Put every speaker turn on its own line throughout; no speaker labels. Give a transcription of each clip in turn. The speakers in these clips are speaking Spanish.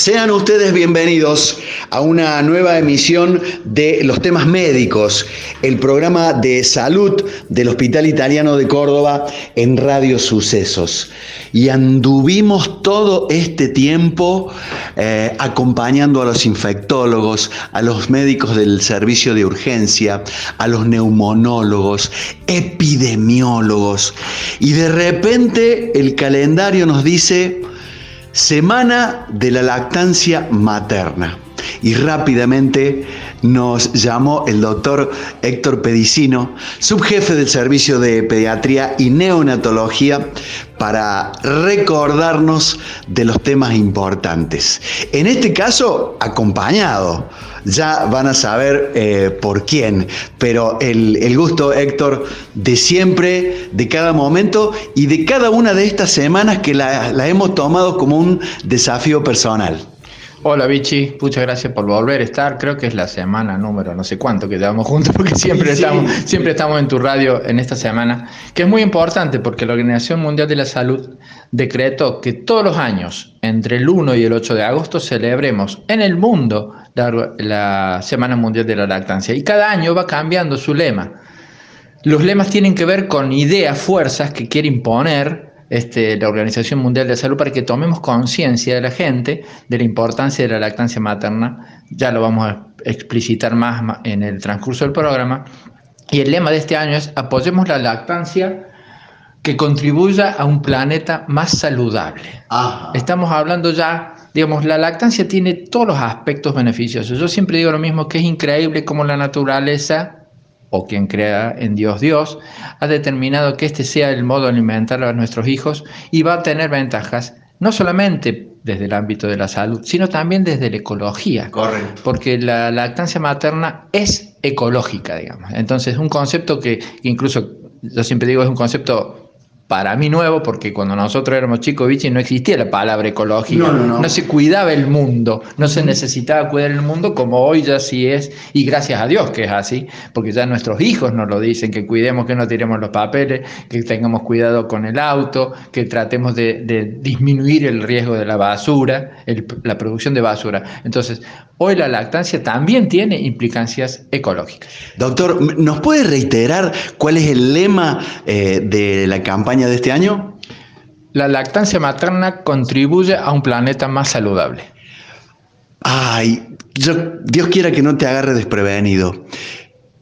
Sean ustedes bienvenidos a una nueva emisión de Los temas médicos, el programa de salud del Hospital Italiano de Córdoba en Radio Sucesos. Y anduvimos todo este tiempo eh, acompañando a los infectólogos, a los médicos del servicio de urgencia, a los neumonólogos, epidemiólogos. Y de repente el calendario nos dice Semana de la lactancia materna. Y rápidamente nos llamó el doctor Héctor Pedicino, subjefe del Servicio de Pediatría y Neonatología, para recordarnos de los temas importantes. En este caso, acompañado. Ya van a saber eh, por quién, pero el, gusto, Héctor, de siempre, de cada momento y de cada una de estas semanas que la, la hemos tomado como un desafío personal.
Hola Vichy, muchas gracias por volver a estar. Creo que es la semana número no sé cuánto que llevamos juntos, porque siempre, estamos, siempre estamos en tu radio en esta semana, que es muy importante porque la Organización Mundial de la Salud decretó que todos los años, entre el 1 y el 8 de agosto, celebremos en el mundo la, la Semana Mundial de la Lactancia. Y cada año va cambiando su lema. Los lemas tienen que ver con ideas, fuerzas que quiere imponer este, la Organización Mundial de la Salud para que tomemos conciencia de la gente de la importancia de la lactancia materna. Ya lo vamos a explicitar más en el transcurso del programa. Y el lema de este año es apoyemos la lactancia que contribuya a un planeta más saludable. Estamos hablando ya, digamos, la lactancia tiene todos los aspectos beneficiosos. Yo siempre digo lo mismo, que es increíble cómo la naturaleza o quien crea en Dios Dios, ha determinado que este sea el modo de alimentar a nuestros hijos y va a tener ventajas, no solamente desde el ámbito de la salud, sino también desde la ecología.
Correcto.
Porque la lactancia materna es ecológica, digamos. Entonces, un concepto que incluso yo siempre digo es un concepto para mí nuevo, porque cuando nosotros éramos chicos, Vichy, no existía la palabra ecológica. No, se cuidaba el mundo, no se necesitaba cuidar el mundo como hoy ya sí es, y gracias a Dios que es así, porque ya nuestros hijos nos lo dicen, que cuidemos que no tiremos los papeles, que tengamos cuidado con el auto, que tratemos de, disminuir el riesgo de la basura, la producción de basura. Entonces, hoy la lactancia también tiene implicancias ecológicas.
Doctor, ¿nos puede reiterar cuál es el lema eh, de la campaña? De este año?
La lactancia materna contribuye a un planeta más saludable.
Ay, Dios quiera que no te agarre desprevenido.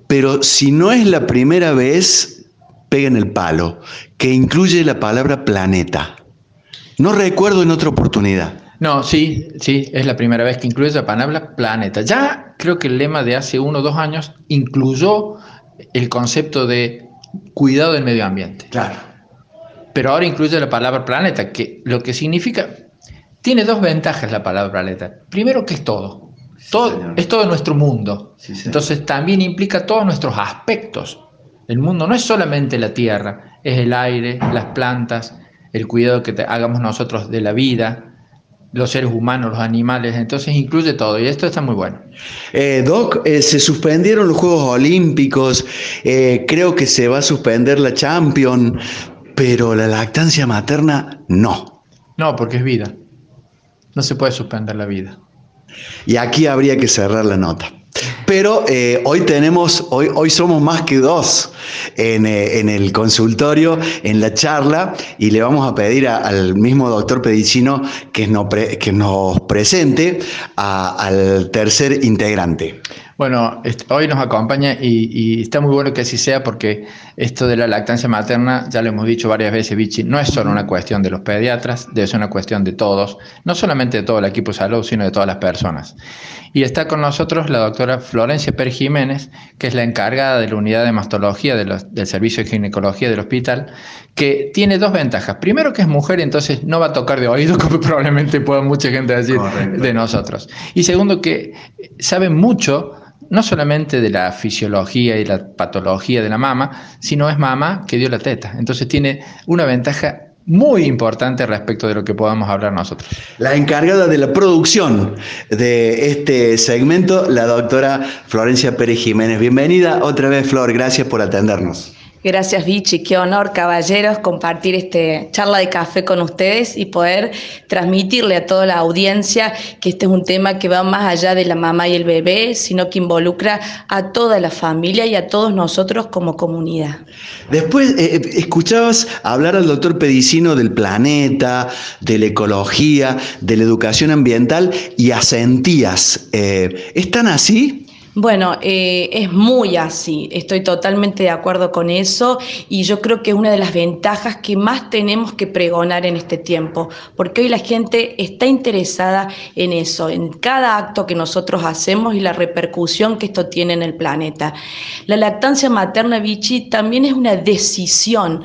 Pero si no es la primera vez, peguen el palo, que incluye la palabra planeta. No recuerdo en otra oportunidad.
No, sí, sí, es la primera vez que incluye la palabra planeta. Ya creo que el lema de hace uno o dos años incluyó el concepto de cuidado del medio ambiente.
Claro
pero ahora incluye la palabra planeta, que lo que significa, tiene dos ventajas la palabra planeta. Primero que es todo, todo es todo nuestro mundo. Entonces también implica todos nuestros aspectos. El mundo no es solamente la tierra, es el aire, las plantas, el cuidado que hagamos nosotros de la vida, los seres humanos, los animales, entonces incluye todo y esto está muy bueno.
Eh, Doc, eh, se suspendieron los Juegos Olímpicos, eh, creo que se va a suspender la Champions, pero la lactancia materna no.
No, porque es vida. No se puede suspender la vida.
Y aquí habría que cerrar la nota. Pero eh, hoy tenemos, hoy, hoy somos más que dos en, eh, el consultorio, en la charla, y le vamos a pedir al mismo doctor Pedicino que que nos presente al tercer integrante.
Bueno, hoy nos acompaña y, está muy bueno que así sea porque esto de la lactancia materna, ya lo hemos dicho varias veces, Vichy, no es solo una cuestión de los pediatras, ser una cuestión de todos, no solamente de todo el equipo de salud, sino de todas las personas. Y está con nosotros la doctora Florencia Per Jiménez, que es la encargada de la unidad de mastología del Servicio de Ginecología del hospital, que tiene dos ventajas. Primero que es mujer, entonces no va a tocar de oído, como probablemente pueda mucha gente decir de nosotros. Y segundo que sabe mucho no solamente de la fisiología y la patología de la mama, sino es mamá que dio la teta. Entonces tiene una ventaja muy importante respecto de lo que podamos hablar nosotros.
La encargada de la producción de este segmento, la doctora Florencia Pérez Jiménez. Bienvenida otra vez, Flor, gracias por atendernos.
Gracias Vichy, qué honor caballeros compartir este charla de café con ustedes y poder transmitirle a toda la audiencia que este es un tema que va más allá de la mamá y el bebé, sino que involucra a toda la familia y a todos nosotros como comunidad.
Después eh, eh, escuchabas hablar al doctor Pedicino del planeta, de la ecología, de la educación ambiental y asentías. Eh, ¿Es tan así?
Bueno, eh, es muy así, estoy totalmente de acuerdo con eso y yo creo que es una de las ventajas que más tenemos que pregonar en este tiempo, porque hoy la gente está interesada en eso, en cada acto que nosotros hacemos y la repercusión que esto tiene en el planeta. La lactancia materna, Vichy, también es una decisión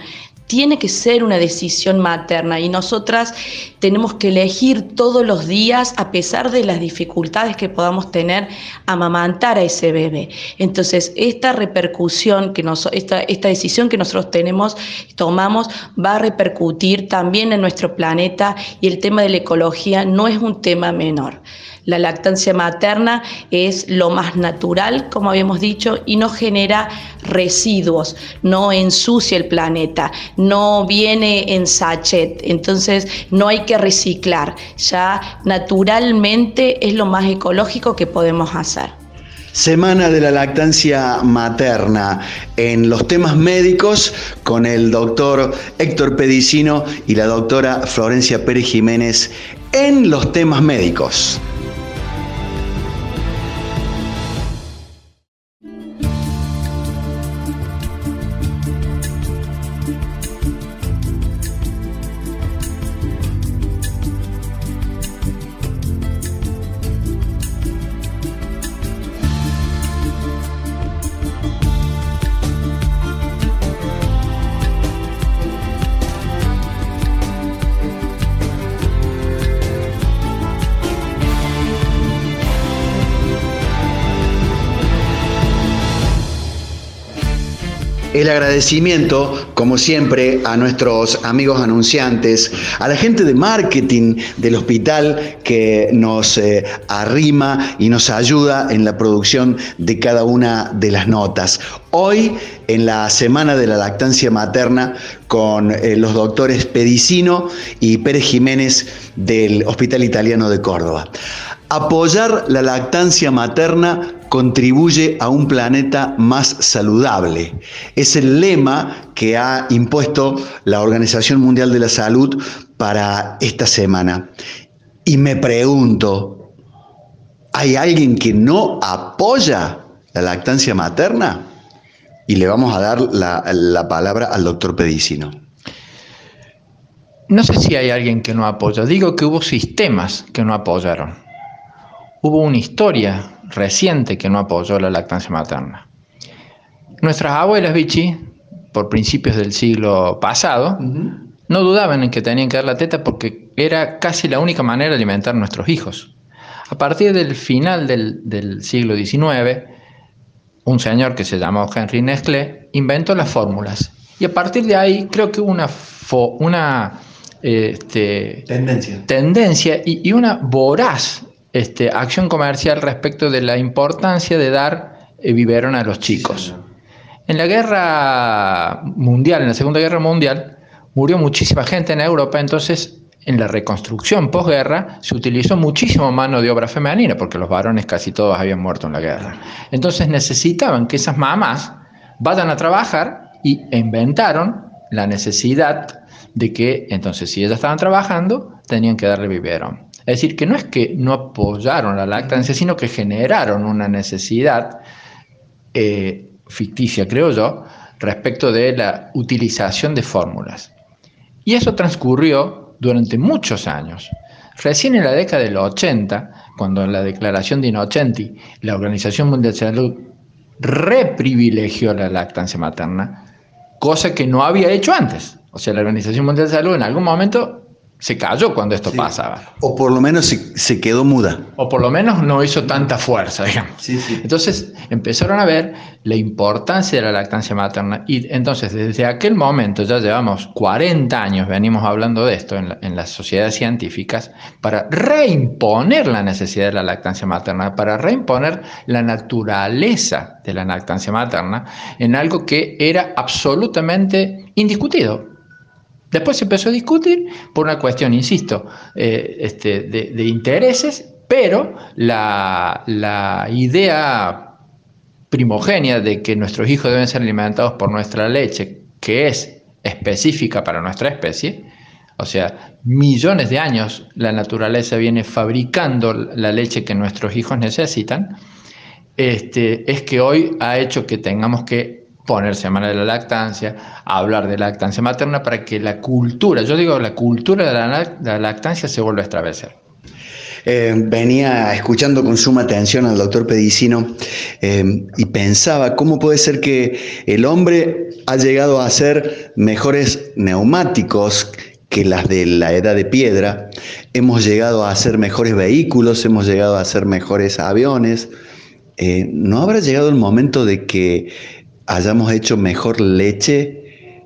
tiene que ser una decisión materna y nosotras tenemos que elegir todos los días, a pesar de las dificultades que podamos tener, amamantar a ese bebé. Entonces, esta repercusión, que nos, esta, esta decisión que nosotros tenemos, tomamos, va a repercutir también en nuestro planeta y el tema de la ecología no es un tema menor. La lactancia materna es lo más natural, como habíamos dicho, y no genera residuos, no ensucia el planeta, no viene en sachet, entonces no hay que reciclar, ya naturalmente es lo más ecológico que podemos hacer.
Semana de la lactancia materna en los temas médicos con el doctor Héctor Pedicino y la doctora Florencia Pérez Jiménez en los temas médicos. El agradecimiento, como siempre, a nuestros amigos anunciantes, a la gente de marketing del hospital que nos eh, arrima y nos ayuda en la producción de cada una de las notas. Hoy, en la Semana de la Lactancia Materna, con eh, los doctores Pedicino y Pérez Jiménez del Hospital Italiano de Córdoba. Apoyar la lactancia materna contribuye a un planeta más saludable. Es el lema que ha impuesto la Organización Mundial de la Salud para esta semana. Y me pregunto, ¿hay alguien que no apoya la lactancia materna? Y le vamos a dar la, palabra al doctor Pedicino.
No sé si hay alguien que no apoya, digo que hubo sistemas que no apoyaron. Hubo una historia reciente que no apoyó la lactancia materna. Nuestras abuelas Vichy, por principios del siglo pasado, no dudaban en que tenían que dar la teta porque era casi la única manera de alimentar a nuestros hijos. A partir del final del, siglo XIX, un señor que se llamó Henry Nestlé inventó las fórmulas. Y a partir de ahí creo que hubo una, una este,
tendencia,
tendencia y, y, una voraz este, acción comercial respecto de la importancia de dar eh, biberón a los chicos. En la guerra mundial, en la Segunda Guerra Mundial, murió muchísima gente en Europa, entonces en la reconstrucción posguerra se utilizó muchísimo mano de obra femenina, porque los varones casi todos habían muerto en la guerra. Entonces necesitaban que esas mamás vayan a trabajar y inventaron la necesidad de que, entonces, si ellas estaban trabajando, tenían que darle biberón. Es decir, que no es que no apoyaron la lactancia, sino que generaron una necesidad eh, ficticia, creo yo, respecto de la utilización de fórmulas. Y eso transcurrió durante muchos años. Recién en la década del 80, cuando en la declaración de Innocenti, la Organización Mundial de Salud reprivilegió la lactancia materna, cosa que no había hecho antes. O sea, la Organización Mundial de Salud en algún momento se cayó cuando esto pasaba.
O por lo menos se, quedó muda.
O por lo menos no hizo tanta fuerza, digamos. Entonces empezaron a ver la importancia de la lactancia materna y entonces desde aquel momento, ya llevamos 40 años, venimos hablando de esto en, en las sociedades científicas, para reimponer la necesidad de la lactancia materna, para reimponer la naturaleza de la lactancia materna en algo que era absolutamente indiscutido. Después se empezó a discutir por una cuestión, insisto, eh, este, de, intereses, pero la, idea primogénea de que nuestros hijos deben ser alimentados por nuestra leche, que es específica para nuestra especie, o sea, millones de años la naturaleza viene fabricando la leche que nuestros hijos necesitan, este, es que hoy ha hecho que tengamos que poner Semana de la Lactancia, hablar de lactancia materna para que la cultura, yo digo la cultura de la, lactancia se vuelva a establecer.
Eh, venía escuchando con suma atención al doctor Pedicino eh, y pensaba cómo puede ser que el hombre ha llegado a ser mejores neumáticos que las de la edad de piedra, hemos llegado a hacer mejores vehículos, hemos llegado a hacer mejores aviones. Eh, ¿No habrá llegado el momento de que hayamos hecho mejor leche.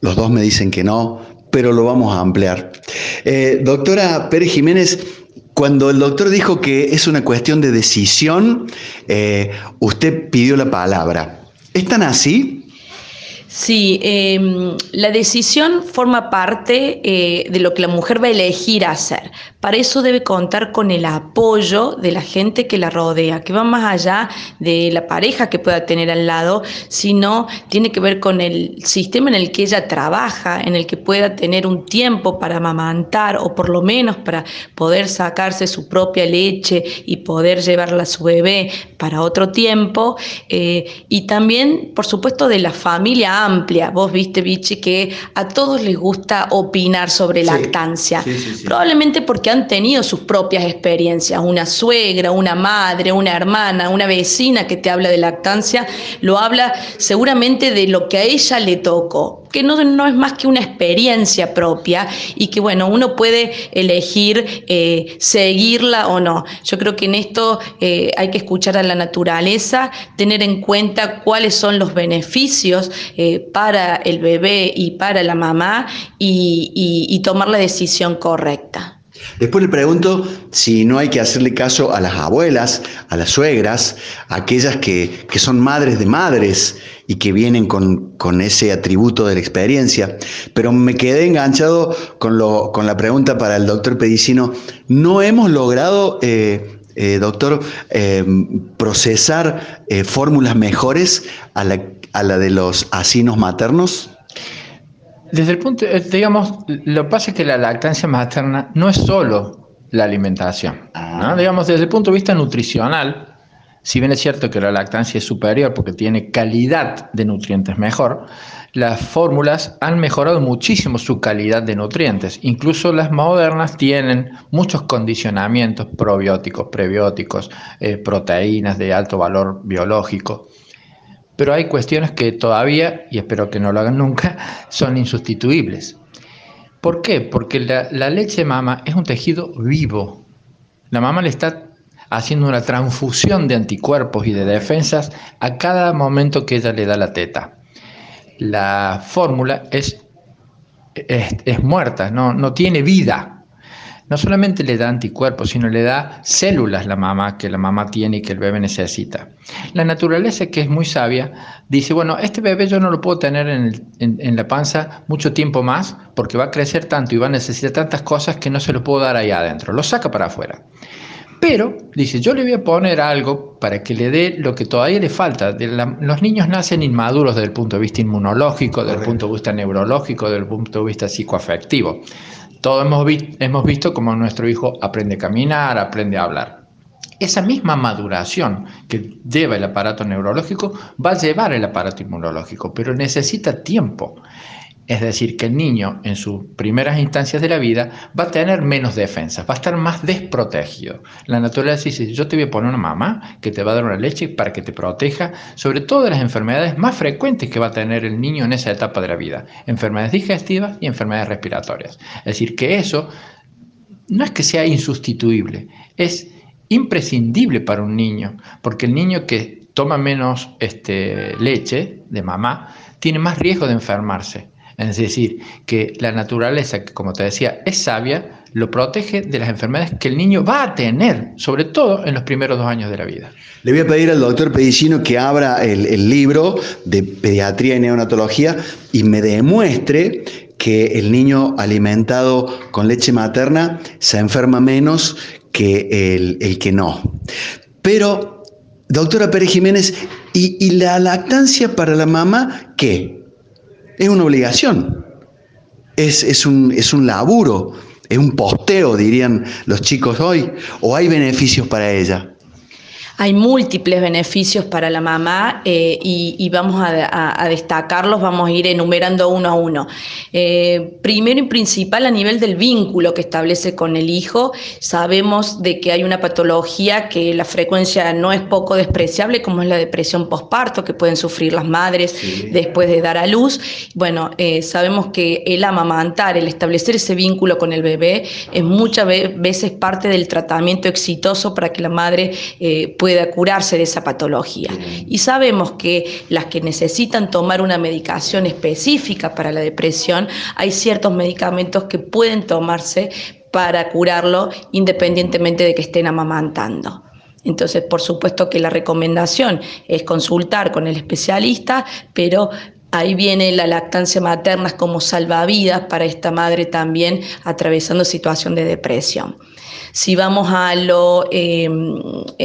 Los dos me dicen que no, pero lo vamos a ampliar. Eh, doctora Pérez Jiménez, cuando el doctor dijo que es una cuestión de decisión, eh, usted pidió la palabra. ¿Es tan así?
Sí, em, la decisión forma parte eh, de lo que la mujer va a elegir hacer. Para eso debe contar con el apoyo de la gente que la rodea, que va más allá de la pareja que pueda tener al lado, sino tiene que ver con el sistema en el que ella trabaja, en el que pueda tener un tiempo para amamantar o por lo menos para poder sacarse su propia leche y poder llevarla a su bebé para otro tiempo. Eh, y también, por supuesto, de la familia amplia. Vos viste, Vichy, que a todos les gusta opinar sobre lactancia. Probablemente porque han tenido sus propias experiencias. Una suegra, una madre, una hermana, una vecina que te habla de lactancia, lo habla seguramente de lo que a ella le tocó que no, no, es más que una experiencia propia y que, bueno, uno puede elegir eh, seguirla o no. Yo creo que en esto eh, hay que escuchar a la naturaleza, tener en cuenta cuáles son los beneficios eh, para el bebé y para la mamá y tomar la decisión correcta.
Después le pregunto si no hay que hacerle caso a las abuelas, a las suegras, a aquellas que, son madres de madres y que vienen con, ese atributo de la experiencia. Pero me quedé enganchado con, lo, con la pregunta para el doctor Pedicino. ¿No hemos logrado, eh, eh, doctor, eh, procesar fórmulas mejores a la, a la de los asinos maternos?
Desde el punto, eh, digamos, lo que pasa es que la lactancia materna no es solo la alimentación. Ah. Digamos, desde el punto de vista nutricional, si bien es cierto que la lactancia es superior porque tiene calidad de nutrientes mejor, las fórmulas han mejorado muchísimo su calidad de nutrientes. Incluso las modernas tienen muchos condicionamientos probióticos, prebióticos, eh, proteínas de alto valor biológico pero hay cuestiones que todavía, y espero que no lo hagan nunca, son insustituibles. ¿Por qué? Porque la, leche de mama es un tejido vivo. La mama le está haciendo una transfusión de anticuerpos y de defensas a cada momento que ella le da la teta. La fórmula es, es, muerta, no, no tiene vida no solamente le da anticuerpos, sino le da células la mamá que la mamá tiene y que el bebé necesita. La naturaleza, que es muy sabia, dice, bueno, este bebé yo no lo puedo tener en, la panza mucho tiempo más porque va a crecer tanto y va a necesitar tantas cosas que no se lo puedo dar ahí adentro. Lo saca para afuera. Pero, dice, yo le voy a poner algo para que le dé lo que todavía le falta. los niños nacen inmaduros desde el punto de vista inmunológico, desde el punto de vista neurológico, desde el punto de vista psicoafectivo. Todos hemos, hemos visto cómo nuestro hijo aprende a caminar, aprende a hablar. Esa misma maduración que lleva el aparato neurológico va a llevar el aparato inmunológico, pero necesita tiempo. Es decir, que el niño en sus primeras instancias de la vida va a tener menos defensas, va a estar más desprotegido. La naturaleza dice, yo te voy a poner una mamá que te va a dar una leche para que te proteja sobre todo de las enfermedades más frecuentes que va a tener el niño en esa etapa de la vida, enfermedades digestivas y enfermedades respiratorias. Es decir, que eso no es que sea insustituible, es imprescindible para un niño, porque el niño que toma menos este, leche de mamá tiene más riesgo de enfermarse. Es decir, que la naturaleza, que como te decía, es sabia, lo protege de las enfermedades que el niño va a tener, sobre todo en los primeros dos años de la vida.
Le voy a pedir al doctor Pedicino que abra el, el libro de pediatría y neonatología y me demuestre que el niño alimentado con leche materna se enferma menos que el, el que no. Pero, doctora Pérez Jiménez, ¿y, ¿y, la lactancia para la mamá qué? Es una obligación, es, es, un, es un laburo, es un posteo, dirían los chicos hoy, o hay beneficios para ella.
Hay múltiples beneficios para la mamá eh, y, y, vamos a, a, a, destacarlos, vamos a ir enumerando uno a uno. Eh, primero y principal a nivel del vínculo que establece con el hijo, sabemos de que hay una patología que la frecuencia no es poco despreciable, como es la depresión postparto que pueden sufrir las madres sí. después de dar a luz. Bueno, eh, sabemos que el amamantar, el establecer ese vínculo con el bebé, es muchas veces parte del tratamiento exitoso para que la madre eh, pueda curarse de esa patología. Y sabemos que las que necesitan tomar una medicación específica para la depresión, hay ciertos medicamentos que pueden tomarse para curarlo independientemente de que estén amamantando. Entonces, por supuesto que la recomendación es consultar con el especialista, pero Ahí viene la lactancia materna como salvavidas para esta madre también atravesando situación de depresión. Si vamos a lo eh,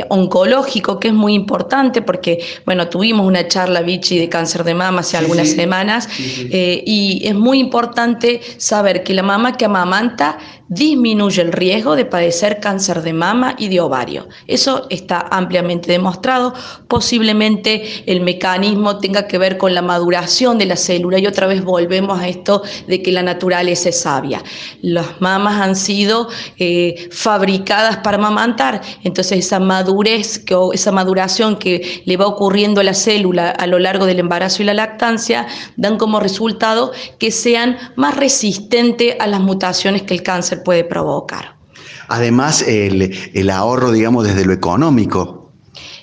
oncológico, que es muy importante, porque, bueno, tuvimos una charla, Vichy, de cáncer de mama hace sí, algunas sí. semanas, sí, eh, y es muy importante saber que la mamá que amamanta disminuye el riesgo de padecer cáncer de mama y de ovario. Eso está ampliamente demostrado. Posiblemente el mecanismo tenga que ver con la maduración de la célula y otra vez volvemos a esto de que la naturaleza es sabia. Las mamas han sido eh, fabricadas para amamantar, entonces esa madurez, que, esa maduración que le va ocurriendo a la célula a lo largo del embarazo y la lactancia dan como resultado que sean más resistentes a las mutaciones que el cáncer puede provocar.
Además, el, el ahorro, digamos, desde lo económico,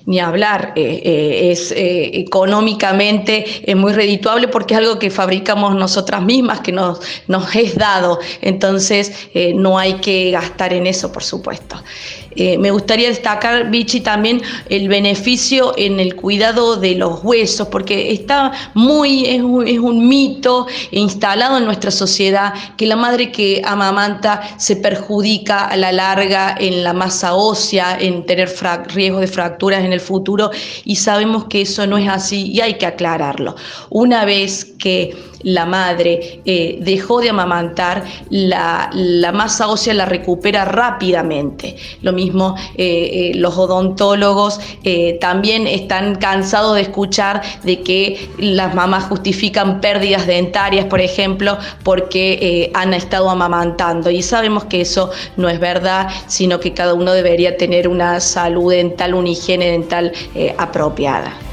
ni hablar, eh, eh, es eh, económicamente muy redituable porque es algo que fabricamos nosotras mismas, que nos, nos es dado, entonces no hay que gastar en eso, por supuesto. Me gustaría destacar, Vichy, también el beneficio en el cuidado de los huesos, porque está muy, es un, es un mito instalado en nuestra sociedad que la madre que amamanta se perjudica a la larga en la masa ósea, en tener riesgo de fracturas en el futuro, y sabemos que eso no es así y hay que aclararlo. Una vez que la madre eh, dejó de amamantar, la, masa ósea la recupera rápidamente. Lo mismo eh, eh, los odontólogos también están cansados de escuchar de que las mamás justifican pérdidas dentarias, por ejemplo, porque han estado amamantando. Y sabemos que eso no es verdad, sino que cada uno debería tener una salud dental, una higiene dental apropiada.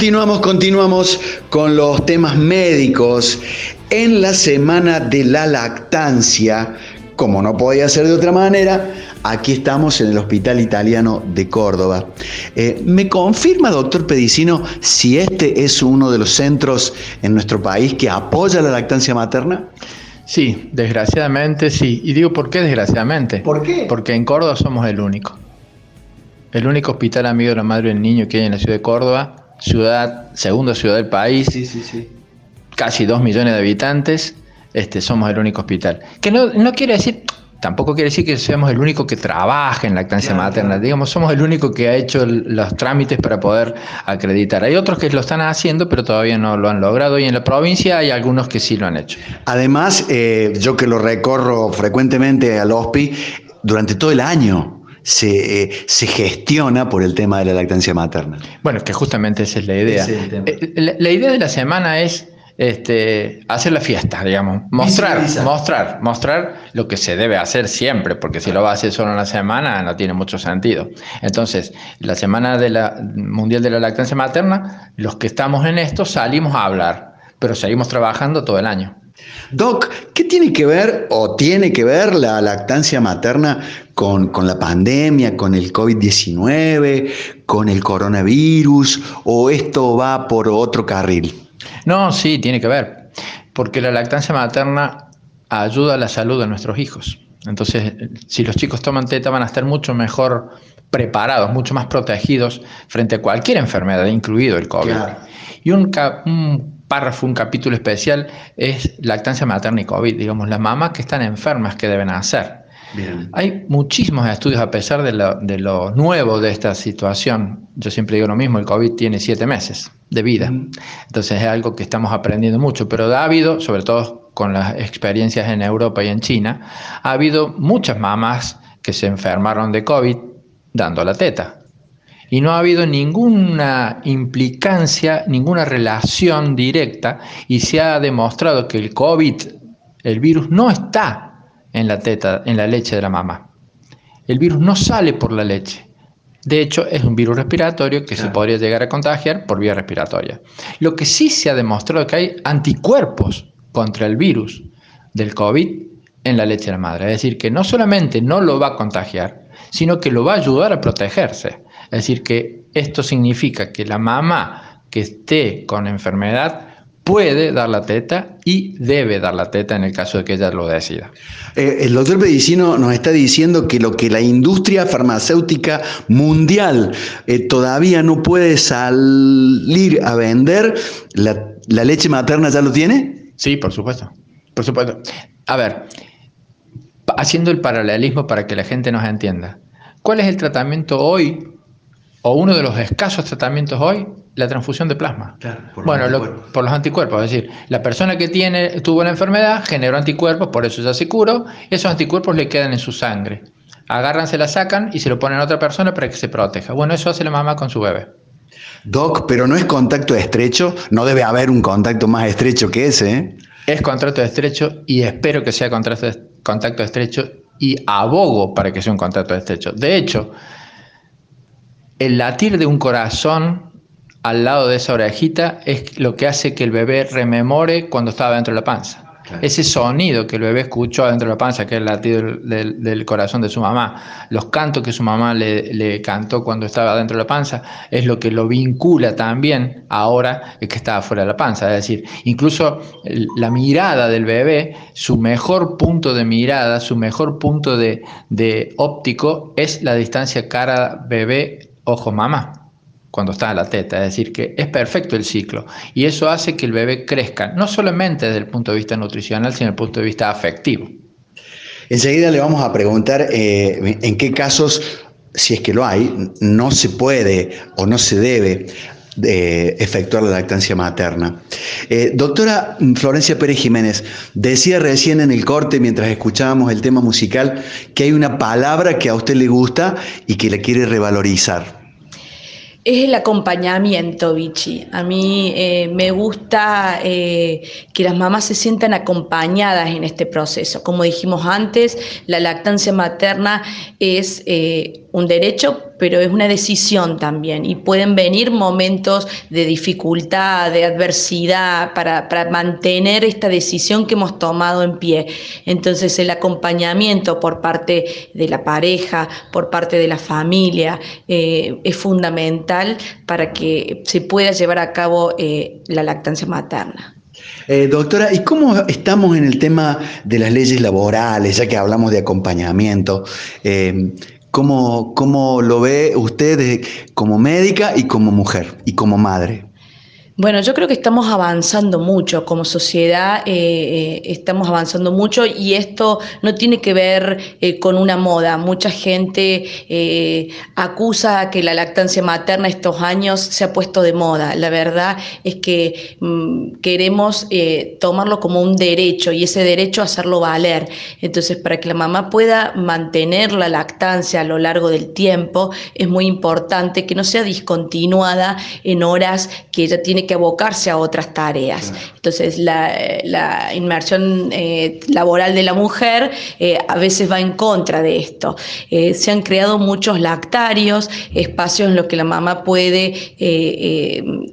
Continuamos, continuamos con los temas médicos en la semana de la lactancia. Como no podía ser de otra manera, aquí estamos en el Hospital Italiano de Córdoba. Eh, ¿Me confirma, doctor Pedicino, si este es uno de los centros en nuestro país que apoya la lactancia materna?
Sí, desgraciadamente sí. Y digo, ¿por qué desgraciadamente?
¿Por qué?
Porque en Córdoba somos el único. El único hospital amigo de la madre y el niño que hay en la ciudad de Córdoba ciudad, segunda ciudad del país,
sí, sí, sí.
casi dos millones de habitantes, este, somos el único hospital. Que no, no quiere decir, tampoco quiere decir que seamos el único que trabaja en lactancia materna, digamos, somos el único que ha hecho los trámites para poder acreditar. Hay otros que lo están haciendo, pero todavía no lo han logrado y en la provincia hay algunos que sí lo han hecho.
Además, eh, yo que lo recorro frecuentemente al HOSPI, durante todo el año se, eh, se, gestiona por el tema de la lactancia materna.
Bueno, que justamente esa es la idea. Eh, la idea de la semana es este, hacer la fiesta, digamos, mostrar, mostrar, mostrar lo que se debe hacer siempre, porque si lo va a hacer solo una semana no tiene mucho sentido. Entonces, la semana de la mundial de la lactancia materna, los que estamos en esto salimos a hablar, pero seguimos trabajando todo el año.
Doc, ¿qué tiene que ver o tiene que ver la lactancia materna con, con la pandemia, con el COVID-19, con el coronavirus o esto va por otro carril?
No, sí, tiene que ver, porque la lactancia materna ayuda a la salud de nuestros hijos. Entonces, si los chicos toman teta van a estar mucho mejor preparados, mucho más protegidos frente a cualquier enfermedad, incluido el COVID. Y un, un, párrafo, un capítulo especial es lactancia materna y COVID, digamos, las mamás que están enfermas, ¿qué deben hacer? Hay muchísimos estudios a pesar de lo, nuevo de esta situación. Yo siempre digo lo mismo, el COVID tiene siete meses de vida. Entonces es algo que estamos aprendiendo mucho, pero ha habido, sobre todo con las experiencias en Europa y en China, ha habido muchas mamás que se enfermaron de COVID dando la teta. Y no ha habido ninguna implicancia, ninguna relación directa y se ha demostrado que el COVID, el virus, no está en la teta, en la leche de la mamá. El virus no sale por la leche. De hecho, es un virus respiratorio que se podría llegar a contagiar por vía respiratoria. Lo que sí se ha demostrado es que hay anticuerpos contra el virus del COVID en la leche de la madre. Es decir, que no solamente no lo va a contagiar, sino que lo va a ayudar a protegerse. Es decir, que esto significa que la mamá que esté con enfermedad puede dar la teta y debe dar la teta en el caso de que ella lo decida.
Eh, el doctor Pedicino nos está diciendo que lo que la industria farmacéutica mundial eh, todavía no puede salir a vender, la, la, leche materna ya lo tiene?
Sí, por supuesto. Por supuesto. A ver, haciendo el paralelismo para que la gente nos entienda. ¿Cuál es el tratamiento hoy, o uno de los escasos tratamientos hoy la transfusión de plasma. por bueno, los por los anticuerpos. Es decir, la persona que tiene, tuvo la enfermedad generó anticuerpos, por eso ya se curó, esos anticuerpos le quedan en su sangre. Agarran, se la sacan y se lo ponen a otra persona para que se proteja. Bueno, eso hace la mamá con su bebé.
Doc, pero no es contacto estrecho, no debe haber un contacto más estrecho que ese. ¿eh?
Es contacto estrecho y espero que sea contacto estrecho y abogo para que sea un contacto estrecho. De hecho, el latir de un corazón al lado de esa orejita es lo que hace que el bebé rememore cuando estaba dentro de la panza. Ese sonido que el bebé escuchó dentro de la panza, que es el latido del, corazón de su mamá, los cantos que su mamá le, cantó cuando estaba dentro de la panza, es lo que lo vincula también ahora que estaba fuera de la panza. Es decir, incluso la mirada del bebé, su mejor punto de mirada, su mejor punto de, de óptico es la distancia cara bebé, ojo mamá cuando está en la teta, es decir, que es perfecto el ciclo y eso hace que el bebé crezca, no solamente desde el punto de vista nutricional, sino desde el punto de vista afectivo.
Enseguida le vamos a preguntar eh, en qué casos, si es que lo hay, no se puede o no se debe efectuar la lactancia materna. Eh, doctora Florencia Pérez Jiménez, decía recién en el corte, mientras escuchábamos el tema musical, que hay una palabra que a usted le gusta y que le quiere revalorizar
es el acompañamiento, Vichy. A mí eh, me gusta eh, que las mamás se sientan acompañadas en este proceso. Como dijimos antes, la lactancia materna es un derecho, pero es una decisión también. Y pueden venir momentos de dificultad, de adversidad, para, mantener esta decisión que hemos tomado en pie. Entonces el acompañamiento por parte de la pareja, por parte de la familia, eh, es fundamental para que se pueda llevar a cabo eh, la lactancia materna.
Eh, doctora, ¿y cómo estamos en el tema de las leyes laborales, ya que hablamos de acompañamiento? ¿Cómo, ¿Cómo, lo ve usted como médica y como mujer y como madre?
Bueno, yo creo que estamos avanzando mucho como sociedad, eh, eh, estamos avanzando mucho y esto no tiene que ver eh, con una moda. Mucha gente acusa que la lactancia materna estos años se ha puesto de moda. La verdad es que mm, queremos tomarlo como un derecho y ese derecho hacerlo valer. Entonces, para que la mamá pueda mantener la lactancia a lo largo del tiempo, es muy importante que no sea discontinuada en horas que ella tiene que abocarse a otras tareas. Entonces, la, inmersión eh, laboral de la mujer eh, a veces va en contra de esto. Eh, se han creado muchos lactarios, espacios en los que la mamá puede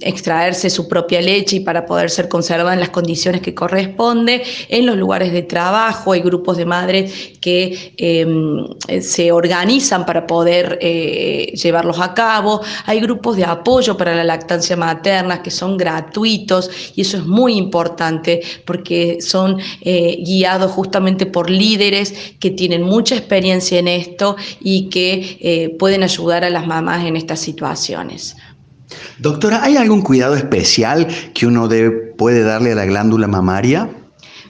extraerse su propia leche y para poder ser conservada en las condiciones que corresponde. En los lugares de trabajo hay grupos de madres que em, se organizan para poder llevarlos a cabo. Hay grupos de apoyo para la lactancia materna que son gratuitos y eso es muy importante porque son eh, guiados justamente por líderes que tienen mucha experiencia en esto y que eh, pueden ayudar a las mamás en estas situaciones.
Doctora, ¿hay algún cuidado especial que uno puede darle a la glándula mamaria?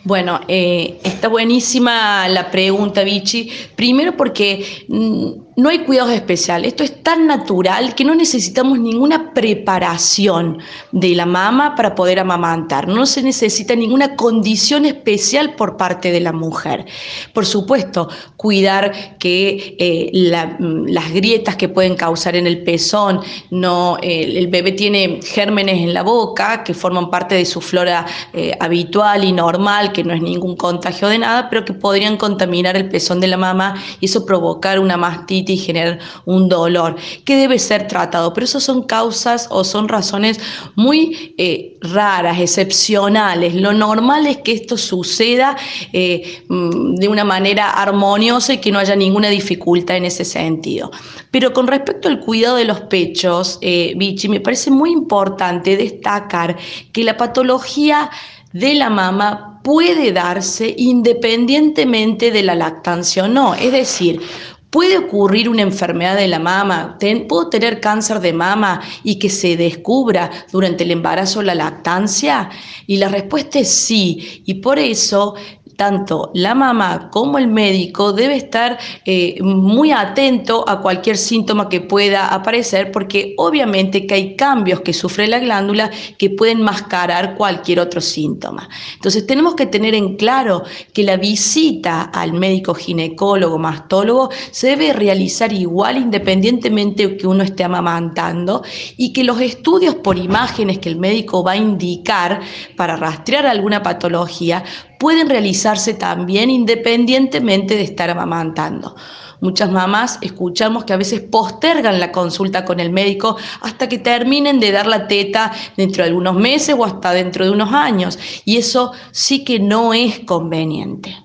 Bueno, eh, está buenísima la pregunta, Vichy. Primero porque mm, no hay cuidados especiales. Esto es tan natural que no necesitamos ninguna preparación de la mama para poder amamantar. No se necesita ninguna condición especial por parte de la mujer. Por supuesto, cuidar que eh, las grietas que pueden causar en el pezón, no, el bebé tiene gérmenes en la boca que forman parte de su flora eh, habitual y normal, que no es ningún contagio de nada, pero que podrían contaminar el pezón de la mama y eso provocar una mastitis y generar un dolor que debe ser tratado. Pero eso son causas o son razones muy eh, raras, excepcionales. Lo normal es que esto suceda eh, mm, de una manera armoniosa y que no haya ninguna dificultad en ese sentido. Pero con respecto al cuidado de los pechos, eh, Vichy, me parece muy importante destacar que la patología de la mama puede darse independientemente de la lactancia o no. Es decir, ¿Puede ocurrir una enfermedad de la mama? ¿Puedo tener cáncer de mama y que se descubra durante el embarazo la lactancia? Y la respuesta es sí. Y por eso tanto la mamá como el médico debe estar eh, muy atento a cualquier síntoma que pueda aparecer porque obviamente que hay cambios que sufre la glándula que pueden mascarar cualquier otro síntoma. Entonces tenemos que tener en claro que la visita al médico ginecólogo, mastólogo, se debe realizar igual independientemente de que uno esté amamantando y que los estudios por imágenes que el médico va a indicar para rastrear alguna patología pueden realizarse también independientemente de estar amamantando. Muchas mamás escuchamos que a veces postergan la consulta con el médico hasta que terminen de dar la teta dentro de algunos meses o hasta dentro de unos años. Y eso sí que no es conveniente.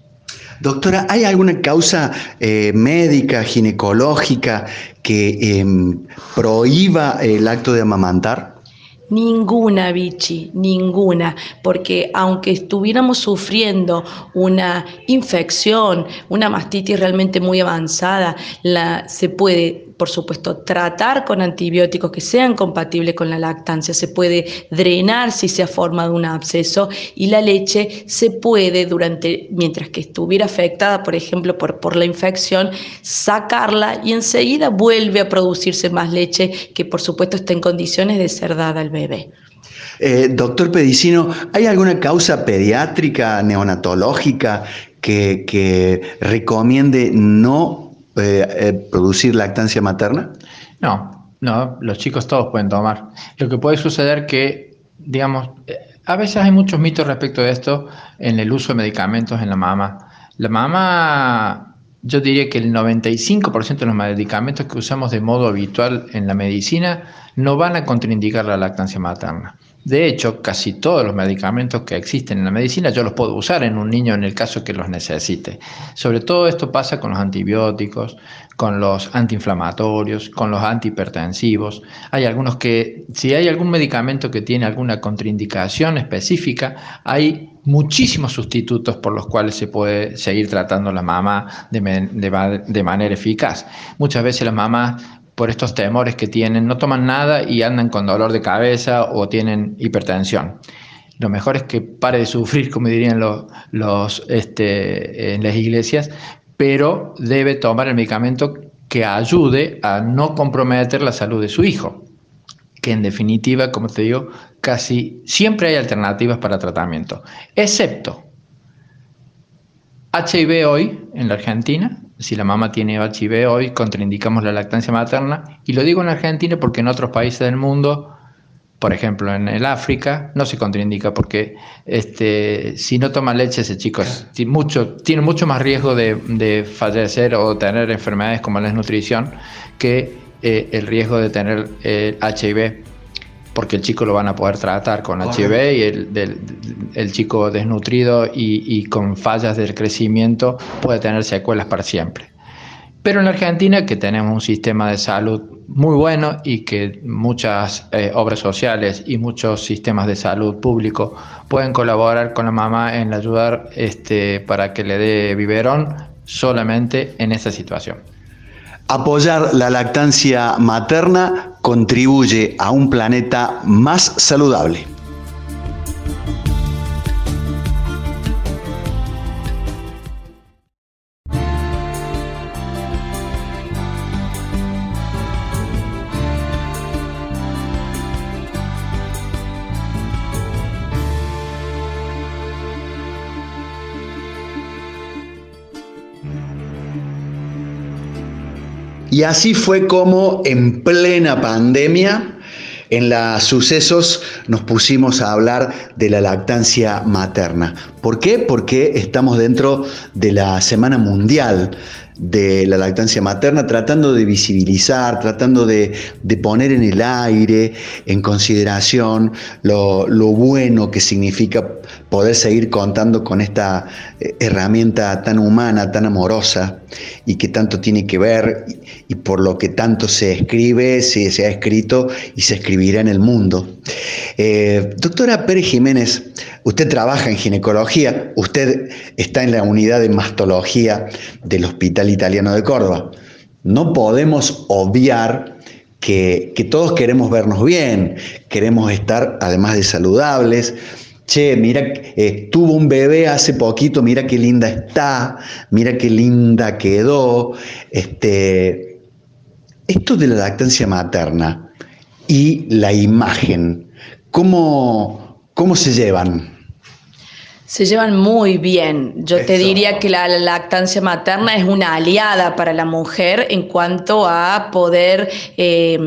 Doctora, ¿hay alguna causa eh, médica, ginecológica que em, prohíba el acto de amamantar?
Ninguna, Vichy, ninguna, porque aunque estuviéramos sufriendo una infección, una mastitis realmente muy avanzada, la, se puede por supuesto, tratar con antibióticos que sean compatibles con la lactancia. Se puede drenar si se ha formado un absceso y la leche se puede, durante, mientras que estuviera afectada, por ejemplo, por, por la infección, sacarla y enseguida vuelve a producirse más leche que, por supuesto, está en condiciones de ser dada al bebé.
Eh, doctor Pedicino, ¿hay alguna causa pediátrica, neonatológica que, que recomiende no eh, eh, producir lactancia materna?
No, no, los chicos todos pueden tomar. Lo que puede suceder que, digamos, eh, a veces hay muchos mitos respecto de esto en el uso de medicamentos en la mama. La mama, yo diría que el 95% de los medicamentos que usamos de modo habitual en la medicina no van a contraindicar la lactancia materna. De hecho, casi todos los medicamentos que existen en la medicina yo los puedo usar en un niño en el caso que los necesite. Sobre todo esto pasa con los antibióticos, con los antiinflamatorios, con los antihipertensivos. Hay algunos que, si hay algún medicamento que tiene alguna contraindicación específica, hay muchísimos sustitutos por los cuales se puede seguir tratando la mamá de, de manera eficaz. Muchas veces las mamás por estos temores que tienen, no toman nada y andan con dolor de cabeza o tienen hipertensión. Lo mejor es que pare de sufrir, como dirían los, los este, en las iglesias, pero debe tomar el medicamento que ayude a no comprometer la salud de su hijo, que en definitiva, como te digo, casi siempre hay alternativas para tratamiento, excepto HIV hoy en la Argentina, si la mamá tiene HIV hoy, contraindicamos la lactancia materna, y lo digo en Argentina porque en otros países del mundo, por ejemplo en el África, no se contraindica porque este, si no toma leche ese chico mucho, tiene mucho más riesgo de, fallecer o tener enfermedades como la desnutrición que eh, el riesgo de tener el HIV porque el chico lo van a poder tratar con HIV y el, el chico desnutrido y, con fallas del crecimiento puede tener secuelas para siempre. Pero en la Argentina, que tenemos un sistema de salud muy bueno y que muchas eh, obras sociales y muchos sistemas de salud público pueden colaborar con la mamá en ayudar este, para que le dé biberón solamente en esta situación.
Apoyar la lactancia materna contribuye a un planeta más saludable. Y así fue como en plena pandemia, en los sucesos nos pusimos a hablar de la lactancia materna. ¿Por qué? Porque estamos dentro de la Semana Mundial de la lactancia materna, tratando de visibilizar, tratando de, poner en el aire, en consideración, lo, lo, bueno que significa poder seguir contando con esta eh, herramienta tan humana, tan amorosa y que tanto tiene que ver y por lo que tanto se escribe, se, se ha escrito y se escribirá en el mundo. Eh, doctora Pérez Jiménez, usted trabaja en ginecología, usted está en la unidad de mastología del Hospital Italiano de Córdoba. No podemos obviar que, que todos queremos vernos bien, queremos estar, además de saludables, Che, mira, eh, tuvo un bebé hace poquito, mira qué linda está, mira qué linda quedó. Este, esto de la lactancia materna y la imagen, ¿cómo, cómo se llevan?
Se llevan muy bien. Yo te diría que la lactancia materna es una aliada para la mujer en cuanto a poder eh,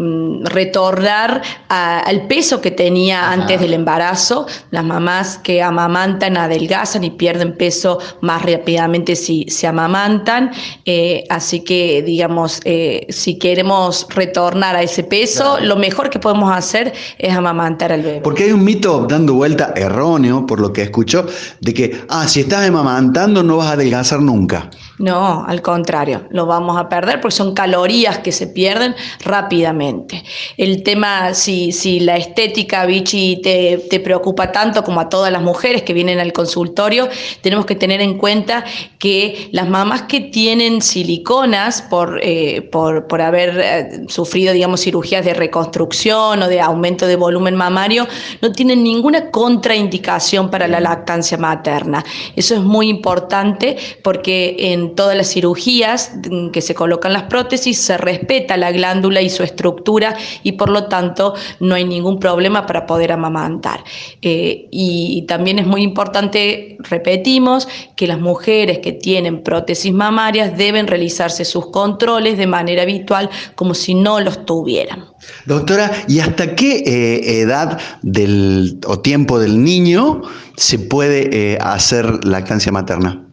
Mm, retornar al peso que tenía antes del embarazo. Las mamás que amamantan adelgazan y pierden peso más rápidamente si se amamantan. Eh, así que, digamos, eh, si queremos retornar a ese peso, lo mejor que podemos hacer es amamantar al bebé.
Porque hay un mito dando vuelta erróneo, por lo que escucho, de que, ah, si estás amamantando no vas a adelgazar nunca.
No, al contrario, lo vamos a perder porque son calorías que se pierden rápidamente. El tema, si, si la estética, Vichy, te, te, preocupa tanto como a todas las mujeres que vienen al consultorio, tenemos que tener en cuenta que las mamás que tienen siliconas por, eh, por, por, haber eh, sufrido, digamos, cirugías de reconstrucción o de aumento de volumen mamario, no tienen ninguna contraindicación para la lactancia materna. Eso es muy importante porque en todas las cirugías que se colocan las prótesis se respeta la glándula y su estructura y por lo tanto no hay ningún problema para poder amamantar. Eh, y también es muy importante, repetimos, que las mujeres que tienen prótesis mamarias deben realizarse sus controles de manera habitual como si no los tuvieran.
Doctora, ¿y hasta qué eh, edad del, o tiempo del niño se puede eh, hacer lactancia materna?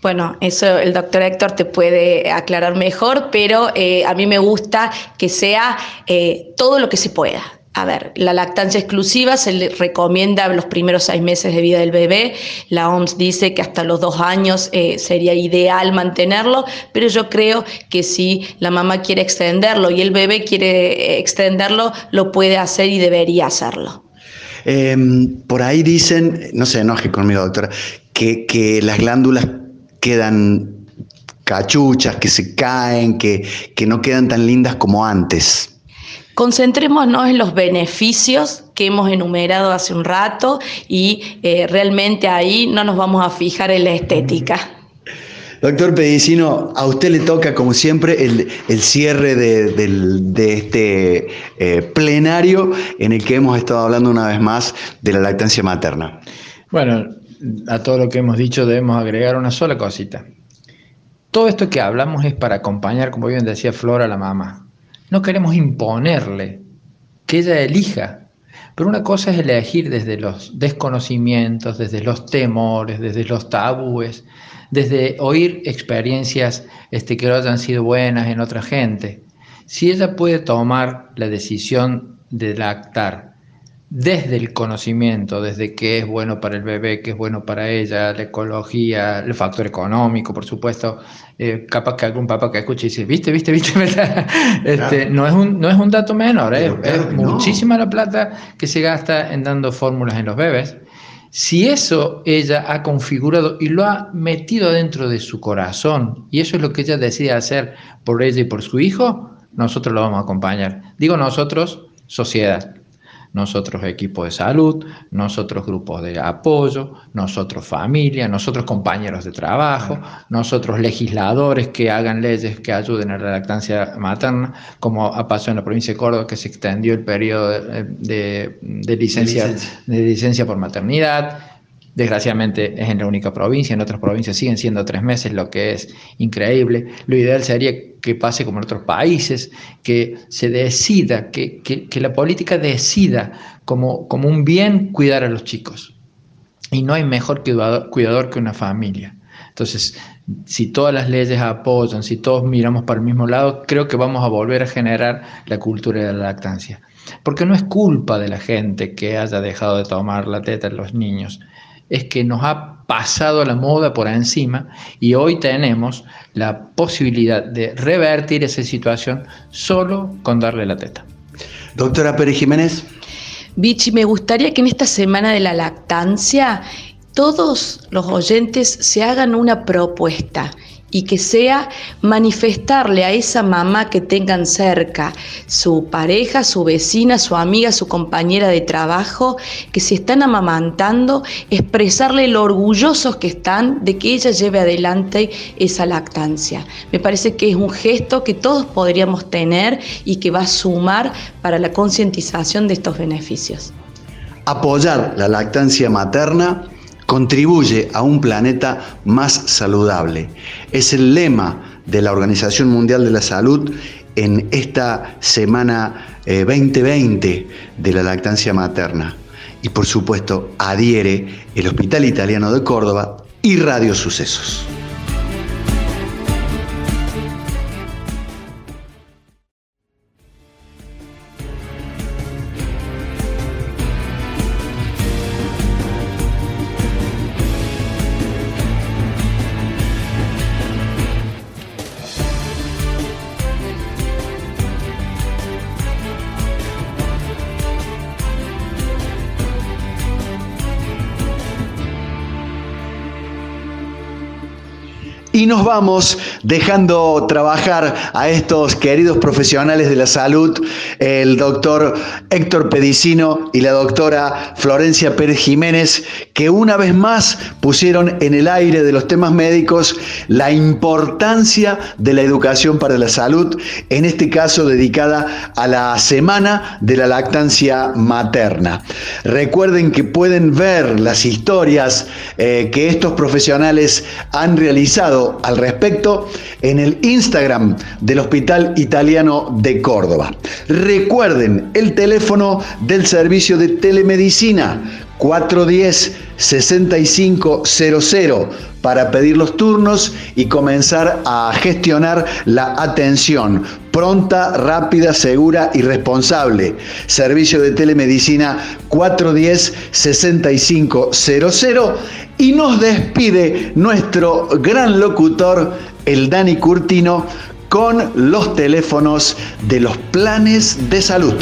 Bueno, eso el doctor Héctor te puede aclarar mejor, pero eh, a mí me gusta que sea eh, todo lo que se pueda. A ver, la lactancia exclusiva se le recomienda los primeros seis meses de vida del bebé. La OMS dice que hasta los dos años eh, sería ideal mantenerlo, pero yo creo que si la mamá quiere extenderlo y el bebé quiere extenderlo, lo puede hacer y debería hacerlo.
Em, por ahí dicen, no se enoje conmigo, doctora, que, que las glándulas quedan cachuchas, que se caen, que, que no quedan tan lindas como antes.
Concentrémonos en los beneficios que hemos enumerado hace un rato y eh, realmente ahí no nos vamos a fijar en la estética.
Doctor Pedicino, a usted le toca, como siempre, el, cierre de, este eh, plenario en el que hemos estado hablando una vez más de la lactancia materna.
Bueno, a todo lo que hemos dicho debemos agregar una sola cosita. Todo esto que hablamos es para acompañar, como bien decía Flora, a la mamá. No queremos imponerle, que ella elija. Pero una cosa es elegir desde los desconocimientos, desde los temores, desde los tabúes, desde oír experiencias este, que no hayan sido buenas en otra gente. Si ella puede tomar la decisión de lactar desde el conocimiento, desde qué es bueno para el bebé, qué es bueno para ella, la ecología, el factor económico, por supuesto. Eh, capaz que algún papá que escuche y dice, viste, viste, viste, este, no, es un, no es un dato menor, ¿eh? es muchísima la plata que se gasta en dando fórmulas en los bebés. Si eso ella ha configurado y lo ha metido dentro de su corazón, y eso es lo que ella decide hacer por ella y por su hijo, nosotros lo vamos a acompañar. Digo nosotros, sociedad nosotros equipo de salud, nosotros grupos de apoyo, nosotros familia, nosotros compañeros de trabajo, nosotros legisladores que hagan leyes que ayuden a la lactancia materna, como ha pasado en la provincia de Córdoba, que se extendió el periodo de, licencia, de licencia por maternidad, Desgraciadamente es en la única provincia, en otras provincias siguen siendo tres meses, lo que es increíble. Lo ideal sería que pase como en otros países, que se decida, que, la política decida como, como un bien cuidar a los chicos. Y no hay mejor cuidador, cuidador que una familia. Entonces, si todas las leyes apoyan, si todos miramos para el mismo lado, creo que vamos a volver a generar la cultura de la lactancia. Porque no es culpa de la gente que haya dejado de tomar la teta en los niños es que nos ha pasado la moda por encima y hoy tenemos la posibilidad de revertir esa situación solo con darle la teta.
Doctora Pérez Jiménez.
Vichy, me gustaría que en esta semana de la lactancia todos los oyentes se hagan una propuesta y que sea manifestarle a esa mamá que tengan cerca, su pareja, su vecina, su amiga, su compañera de trabajo, que si están amamantando, expresarle lo orgullosos que están de que ella lleve adelante esa lactancia. Me parece que es un gesto que todos podríamos tener y que va a sumar para la concientización de estos beneficios.
Apoyar la lactancia materna contribuye a un planeta más saludable. Es el lema de la Organización Mundial de la Salud en esta semana 2020 eh, de la lactancia materna. Y por supuesto adhiere el Hospital Italiano de Córdoba y Radio Sucesos. Nos vamos dejando trabajar a estos queridos profesionales de la salud, el doctor Héctor Pedicino y la doctora Florencia Pérez Jiménez, que una vez más pusieron en el aire de los temas médicos la importancia de la educación para la salud, en este caso dedicada a la Semana de la Lactancia Materna. Recuerden que pueden ver las historias eh, que estos profesionales han realizado al respecto en el Instagram del Hospital Italiano de Córdoba. Recuerden el teléfono del servicio de telemedicina 410-6500 para pedir los turnos y comenzar a gestionar la atención pronta, rápida, segura y responsable. Servicio de telemedicina 410-6500 y nos despide nuestro gran locutor, el Dani Curtino, con los teléfonos de los planes de salud.